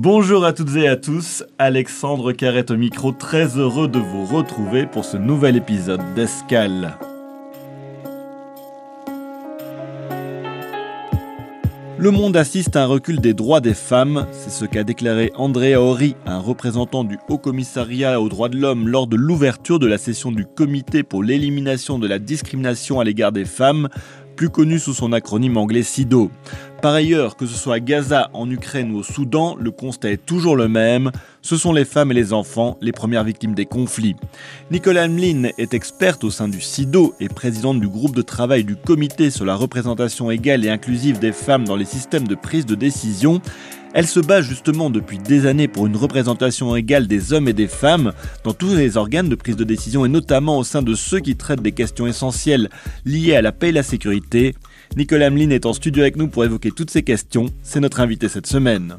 Bonjour à toutes et à tous, Alexandre Carrette au micro, très heureux de vous retrouver pour ce nouvel épisode d'Escale. Le monde assiste à un recul des droits des femmes, c'est ce qu'a déclaré Andrea Ori, un représentant du Haut Commissariat aux droits de l'homme lors de l'ouverture de la session du Comité pour l'élimination de la discrimination à l'égard des femmes, plus connu sous son acronyme anglais SIDO. Par ailleurs, que ce soit à Gaza, en Ukraine ou au Soudan, le constat est toujours le même. Ce sont les femmes et les enfants les premières victimes des conflits. Nicole Hamlin est experte au sein du SIDO et présidente du groupe de travail du Comité sur la représentation égale et inclusive des femmes dans les systèmes de prise de décision. Elle se bat justement depuis des années pour une représentation égale des hommes et des femmes dans tous les organes de prise de décision et notamment au sein de ceux qui traitent des questions essentielles liées à la paix et la sécurité. Nicolas Hamelin est en studio avec nous pour évoquer toutes ces questions. C'est notre invité cette semaine.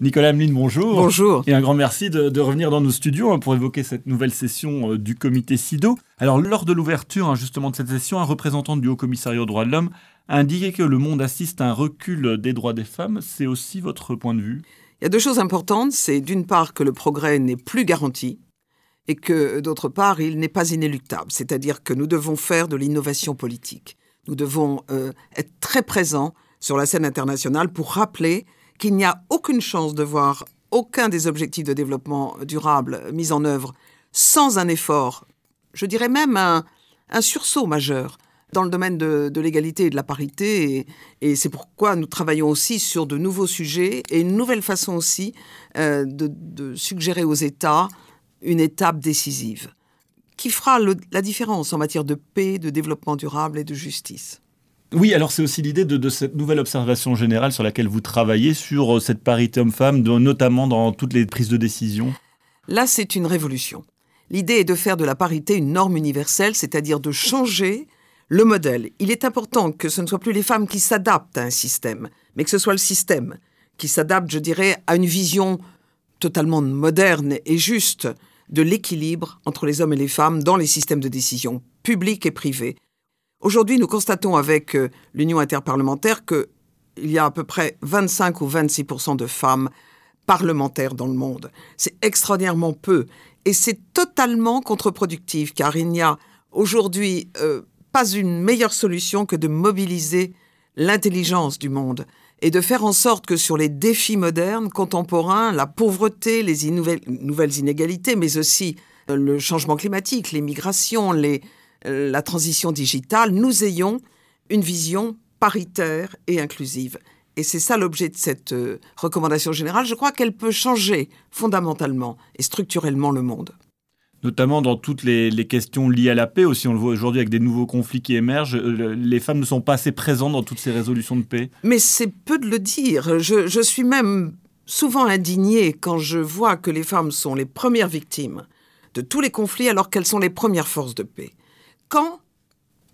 Nicolas Hamelin, bonjour. Bonjour. Et un grand merci de, revenir dans nos studios hein, pour évoquer cette nouvelle session euh, du comité SIDO. Alors, lors de l'ouverture hein, justement de cette session, un représentant du Haut Commissariat aux droits de l'homme a indiqué que le monde assiste à un recul des droits des femmes. C'est aussi votre point de vue? Il y a deux choses importantes. C'est d'une part que le progrès n'est plus garanti et que d'autre part, il n'est pas inéluctable. C'est-à-dire que nous devons faire de l'innovation politique. Nous devons euh, être très présents sur la scène internationale pour rappeler qu'il n'y a aucune chance de voir aucun des objectifs de développement durable mis en œuvre sans un effort, je dirais même un, sursaut majeur dans le domaine de, l'égalité et de la parité. Et, c'est pourquoi nous travaillons aussi sur de nouveaux sujets et une nouvelle façon aussi euh, de, suggérer aux États une étape décisive qui fera la différence en matière de paix, de développement durable et de justice. Oui, alors c'est aussi l'idée de, cette nouvelle observation générale sur laquelle vous travaillez, sur euh, cette parité homme-femme, notamment dans toutes les prises de décision. Là, c'est une révolution. L'idée est de faire de la parité une norme universelle, c'est-à-dire de changer le modèle. Il est important que ce ne soit plus les femmes qui s'adaptent à un système, mais que ce soit le système qui s'adapte, je dirais, à une vision totalement moderne et juste de l'équilibre entre les hommes et les femmes dans les systèmes de décision publics et privés. Aujourd'hui, nous constatons avec euh, l'Union interparlementaire qu'il y a à peu près 25 ou 26% de femmes parlementaires dans le monde. C'est extraordinairement peu et c'est totalement contre-productif car il n'y a aujourd'hui euh, pas une meilleure solution que de mobiliser l'intelligence du monde et de faire en sorte que sur les défis modernes, contemporains, la pauvreté, les nouvelles inégalités, mais aussi euh, le changement climatique, les migrations, euh, la transition digitale, nous ayons une vision paritaire et inclusive. Et c'est ça l'objet de cette euh, recommandation générale. Je crois qu'elle peut changer fondamentalement et structurellement le monde. Notamment dans toutes les, questions liées à la paix aussi, on le voit aujourd'hui avec des nouveaux conflits qui émergent, euh, les femmes ne sont pas assez présentes dans toutes ces résolutions de paix. Mais c'est peu de le dire. Je, je suis même souvent indignée quand je vois que les femmes sont les premières victimes de tous les conflits alors qu'elles sont les premières forces de paix. Quand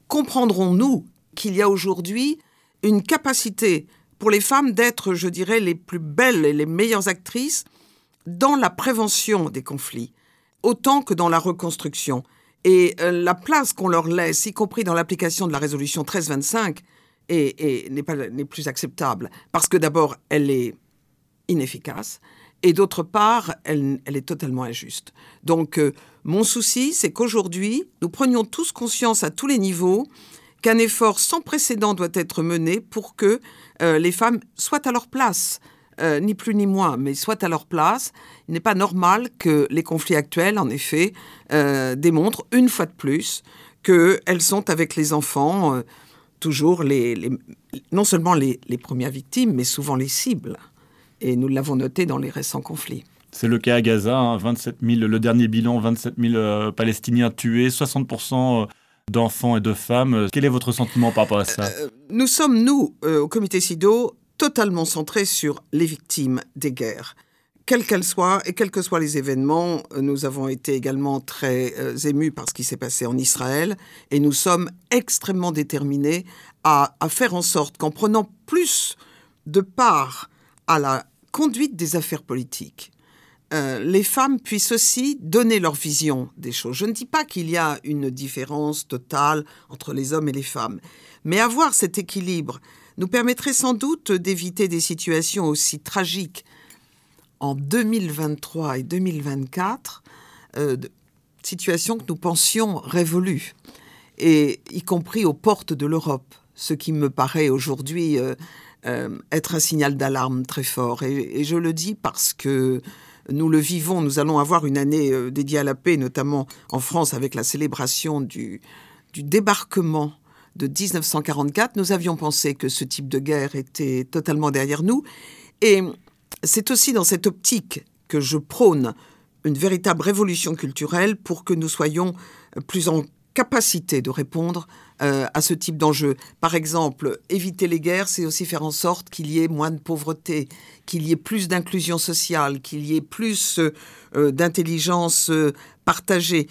comprendrons-nous qu'il y a aujourd'hui une capacité pour les femmes d'être, je dirais, les plus belles et les meilleures actrices dans la prévention des conflits, autant que dans la reconstruction. Et euh, la place qu'on leur laisse, y compris dans l'application de la résolution 1325, n'est plus acceptable. Parce que d'abord, elle est inefficace, et d'autre part, elle, est totalement injuste. Donc, euh, mon souci, c'est qu'aujourd'hui, nous prenions tous conscience à tous les niveaux qu'un effort sans précédent doit être mené pour que euh, les femmes soient à leur place. Euh, ni plus ni moins, mais soient à leur place. Il n'est pas normal que les conflits actuels, en effet, démontrent une fois de plus qu'elles sont avec les enfants toujours les, non seulement les premières victimes, mais souvent les cibles et nous l'avons noté dans les récents conflits. C'est le cas à Gaza, 27 hein, 000, le dernier bilan, 27 000 euh, Palestiniens tués, 60% euh, d'enfants et de femmes. Quel est votre sentiment par rapport à ça? Euh, Nous sommes, nous, au comité SIDO, totalement centrés sur les victimes des guerres. Quelles qu'elles soient et quels que soient les événements, nous avons été également très émus par ce qui s'est passé en Israël et nous sommes extrêmement déterminés à, à faire en sorte qu'en prenant plus de part à la conduite des affaires politiques, euh, les femmes puissent aussi donner leur vision des choses. Je ne dis pas qu'il y a une différence totale entre les hommes et les femmes, mais avoir cet équilibre nous permettrait sans doute d'éviter des situations aussi tragiques en 2023 et 2024, euh, situations que nous pensions révolues, et y compris aux portes de l'Europe, ce qui me paraît aujourd'hui euh, euh, être un signal d'alarme très fort. Et, je le dis parce que nous le vivons, nous allons avoir une année dédiée à la paix, notamment en France avec la célébration du, du débarquement de 1944, nous avions pensé que ce type de guerre était totalement derrière nous. Et c'est aussi dans cette optique que je prône une véritable révolution culturelle pour que nous soyons plus en capacité de répondre euh, à ce type d'enjeu. Par exemple, éviter les guerres, c'est aussi faire en sorte qu'il y ait moins de pauvreté, qu'il y ait plus d'inclusion sociale, qu'il y ait plus euh, d'intelligence euh, partagée.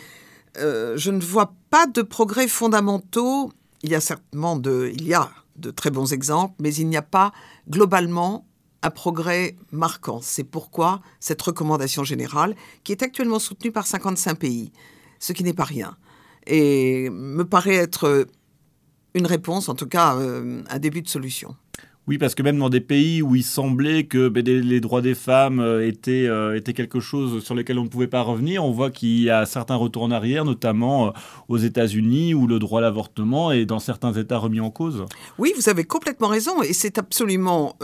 je ne vois pas de progrès fondamentaux il y a certainement de, il y a de très bons exemples, mais il n'y a pas globalement un progrès marquant. C'est pourquoi cette recommandation générale, qui est actuellement soutenue par 55 pays, ce qui n'est pas rien, et me paraît être une réponse, en tout cas euh, un début de solution. Oui, parce que même dans des pays où il semblait que ben, les droits des femmes euh, étaient, euh, étaient quelque chose sur lequel on ne pouvait pas revenir, on voit qu'il y a certains retours en arrière, notamment euh, aux États-Unis, où le droit à l'avortement est dans certains États remis en cause. Oui, vous avez complètement raison, et c'est absolument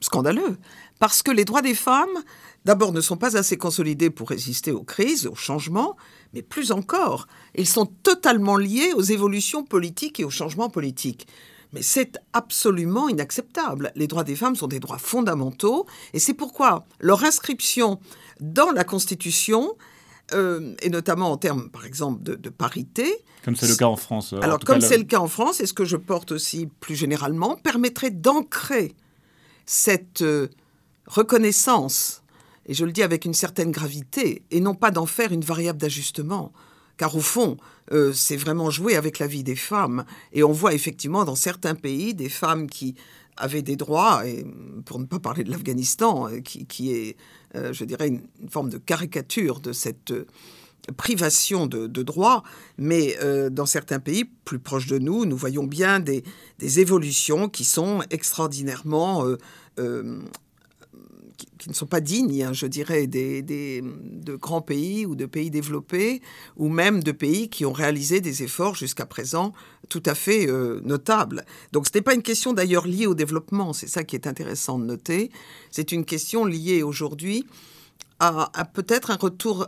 scandaleux, parce que les droits des femmes, d'abord, ne sont pas assez consolidés pour résister aux crises, aux changements, mais plus encore, ils sont totalement liés aux évolutions politiques et aux changements politiques. Mais c'est absolument inacceptable. Les droits des femmes sont des droits fondamentaux et c'est pourquoi leur inscription dans la Constitution, euh, et notamment en termes, par exemple, de, parité. Comme c'est le cas en France. Euh, alors, comme c'est le cas en France, et ce que je porte aussi plus généralement, permettrait d'ancrer cette euh, reconnaissance, et je le dis avec une certaine gravité, et non pas d'en faire une variable d'ajustement car au fond, euh, c'est vraiment jouer avec la vie des femmes. Et on voit effectivement dans certains pays des femmes qui avaient des droits, et pour ne pas parler de l'Afghanistan, euh, qui, est, euh, je dirais, une, forme de caricature de cette privation de, droits, mais dans certains pays plus proches de nous, nous voyons bien des, des évolutions qui sont extraordinairement qui, ne sont pas dignes, hein, je dirais, des, de grands pays ou de pays développés, ou même de pays qui ont réalisé des efforts jusqu'à présent tout à fait euh, notables. Donc ce n'est pas une question d'ailleurs liée au développement, c'est ça qui est intéressant de noter, c'est une question liée aujourd'hui à, peut-être un retour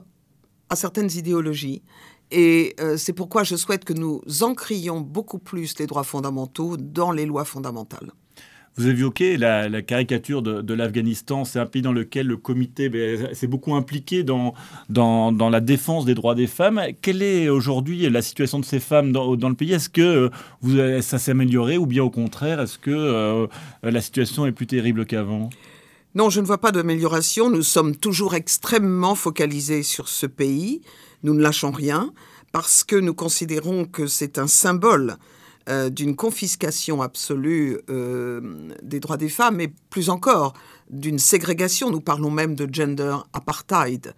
à certaines idéologies. Et euh, c'est pourquoi je souhaite que nous encrions beaucoup plus les droits fondamentaux dans les lois fondamentales. Vous évoquez la, la caricature de, l'Afghanistan. C'est un pays dans lequel le comité ben, s'est beaucoup impliqué dans, dans, dans, la défense des droits des femmes. Quelle est aujourd'hui la situation de ces femmes dans, dans le pays? Est-ce que vous, ça s'est amélioré ou bien au contraire, est-ce que euh, la situation est plus terrible qu'avant? Non, je ne vois pas d'amélioration. Nous sommes toujours extrêmement focalisés sur ce pays. Nous ne lâchons rien parce que nous considérons que c'est un symbole euh, d'une confiscation absolue euh, des droits des femmes, et plus encore d'une ségrégation. Nous parlons même de gender apartheid.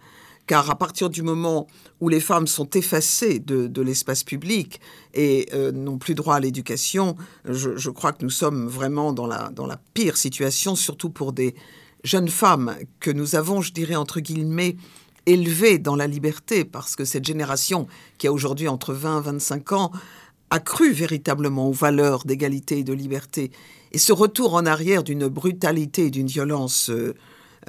Car à partir du moment où les femmes sont effacées de, l'espace public et euh, n'ont plus droit à l'éducation, je, crois que nous sommes vraiment dans la, dans la pire situation, surtout pour des jeunes femmes que nous avons, je dirais, entre guillemets, élevées dans la liberté, parce que cette génération qui a aujourd'hui entre 20 et 25 ans accru véritablement aux valeurs d'égalité et de liberté. Et ce retour en arrière d'une brutalité et d'une violence euh,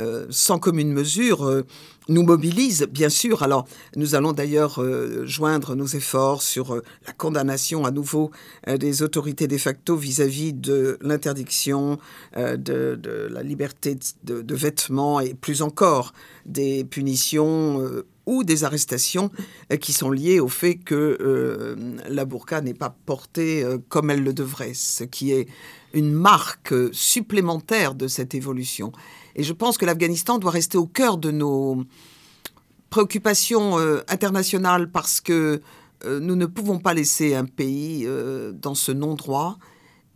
euh, sans commune mesure euh, nous mobilise, bien sûr. Alors, nous allons d'ailleurs joindre nos efforts sur la condamnation à nouveau des autorités de facto vis-à-vis de l'interdiction de, la liberté de, de, vêtements et plus encore des punitions ou des arrestations euh, qui sont liées au fait que euh, la burqa n'est pas portée euh, comme elle le devrait, ce qui est une marque supplémentaire de cette évolution. Et je pense que l'Afghanistan doit rester au cœur de nos préoccupations internationales parce que nous ne pouvons pas laisser un pays dans ce non-droit.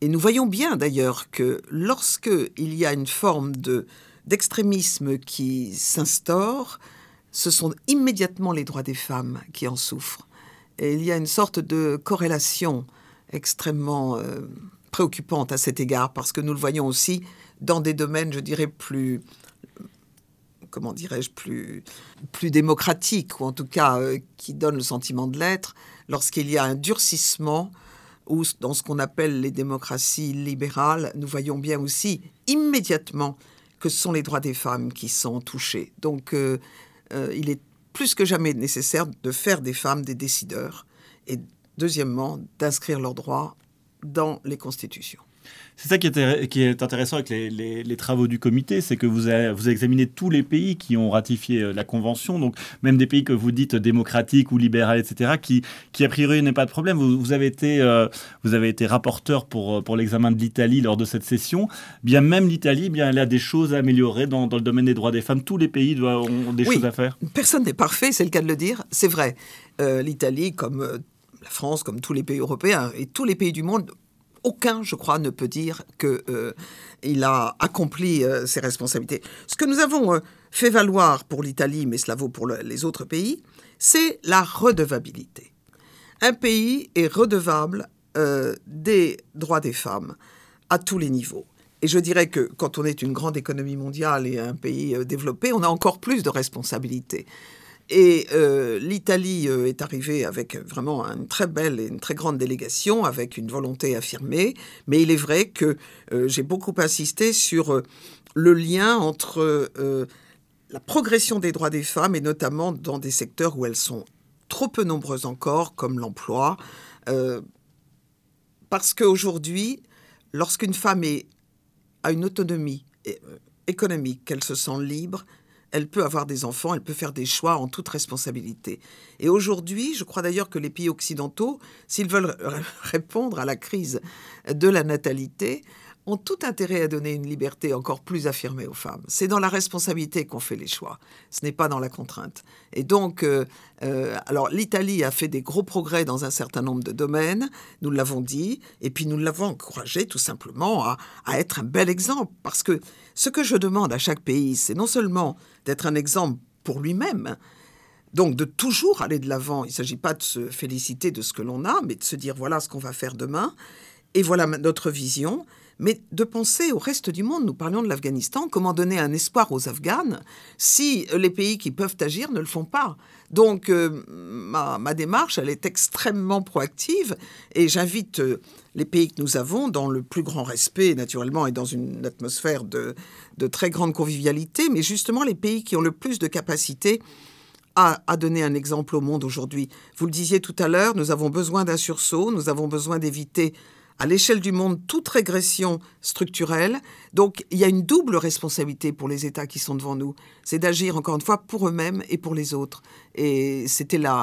Et nous voyons bien d'ailleurs que lorsque il y a une forme de d'extrémisme qui s'instaure, ce sont immédiatement les droits des femmes qui en souffrent. Et il y a une sorte de corrélation extrêmement euh, préoccupante à cet égard, parce que nous le voyons aussi dans des domaines, je dirais, plus comment dirais-je, plus, démocratiques, ou en tout cas euh, qui donnent le sentiment de l'être, lorsqu'il y a un durcissement, ou dans ce qu'on appelle les démocraties libérales, nous voyons bien aussi immédiatement que ce sont les droits des femmes qui sont touchés. Donc euh, euh, il est plus que jamais nécessaire de faire des femmes des décideurs et deuxièmement d'inscrire leurs droits dans les constitutions. C'est ça qui est, qui est, intéressant avec les, travaux du comité, c'est que vous avez, vous examiné tous les pays qui ont ratifié euh, la convention, donc même des pays que vous dites démocratiques ou libéraux, etc., qui, qui a priori n'est pas de problème. Vous, avez été, euh, vous avez été rapporteur pour, pour l'examen de l'Italie lors de cette session. Bien même l'Italie, bien elle a des choses à améliorer dans, dans, le domaine des droits des femmes. Tous les pays doivent, ont des choses à faire. Personne n'est parfait, c'est le cas de le dire. C'est vrai. Euh, L'Italie, comme la France, comme tous les pays européens et tous les pays du monde aucun, je crois, ne peut dire qu'il euh, a accompli euh, ses responsabilités. Ce que nous avons euh, fait valoir pour l'Italie, mais cela vaut pour les autres pays, c'est la redevabilité. Un pays est redevable des droits des femmes à tous les niveaux. Et je dirais que quand on est une grande économie mondiale et un pays développé, on a encore plus de responsabilités. Et euh, l'Italie euh, est arrivée avec vraiment une très belle et une très grande délégation, avec une volonté affirmée. Mais il est vrai que euh, j'ai beaucoup insisté sur le lien entre la progression des droits des femmes, et notamment dans des secteurs où elles sont trop peu nombreuses encore, comme l'emploi. parce qu'aujourd'hui, lorsqu'une femme a une autonomie économique, qu'elle se sent libre, elle peut avoir des enfants, elle peut faire des choix en toute responsabilité. Et aujourd'hui, je crois d'ailleurs que les pays occidentaux, s'ils veulent répondre à la crise de la natalité, ont tout intérêt à donner une liberté encore plus affirmée aux femmes. C'est dans la responsabilité qu'on fait les choix, ce n'est pas dans la contrainte. Et donc, euh, euh, alors l'Italie a fait des gros progrès dans un certain nombre de domaines, nous l'avons dit, et puis nous l'avons encouragé tout simplement à, à être un bel exemple, parce que ce que je demande à chaque pays, c'est non seulement d'être un exemple pour lui-même, donc de toujours aller de l'avant. Il ne s'agit pas de se féliciter de ce que l'on a, mais de se dire voilà ce qu'on va faire demain, et voilà notre vision mais de penser au reste du monde. Nous parlions de l'Afghanistan, comment donner un espoir aux Afghanes si les pays qui peuvent agir ne le font pas. Donc euh, ma, démarche, elle est extrêmement proactive et j'invite euh, les pays que nous avons dans le plus grand respect, naturellement, et dans une atmosphère de, de très grande convivialité, mais justement les pays qui ont le plus de capacité à, à, donner un exemple au monde aujourd'hui. Vous le disiez tout à l'heure, nous avons besoin d'un sursaut, nous avons besoin d'éviter à l'échelle du monde toute régression structurelle. Donc il y a une double responsabilité pour les États qui sont devant nous. C'est d'agir encore une fois pour eux-mêmes et pour les autres. Et c'était la,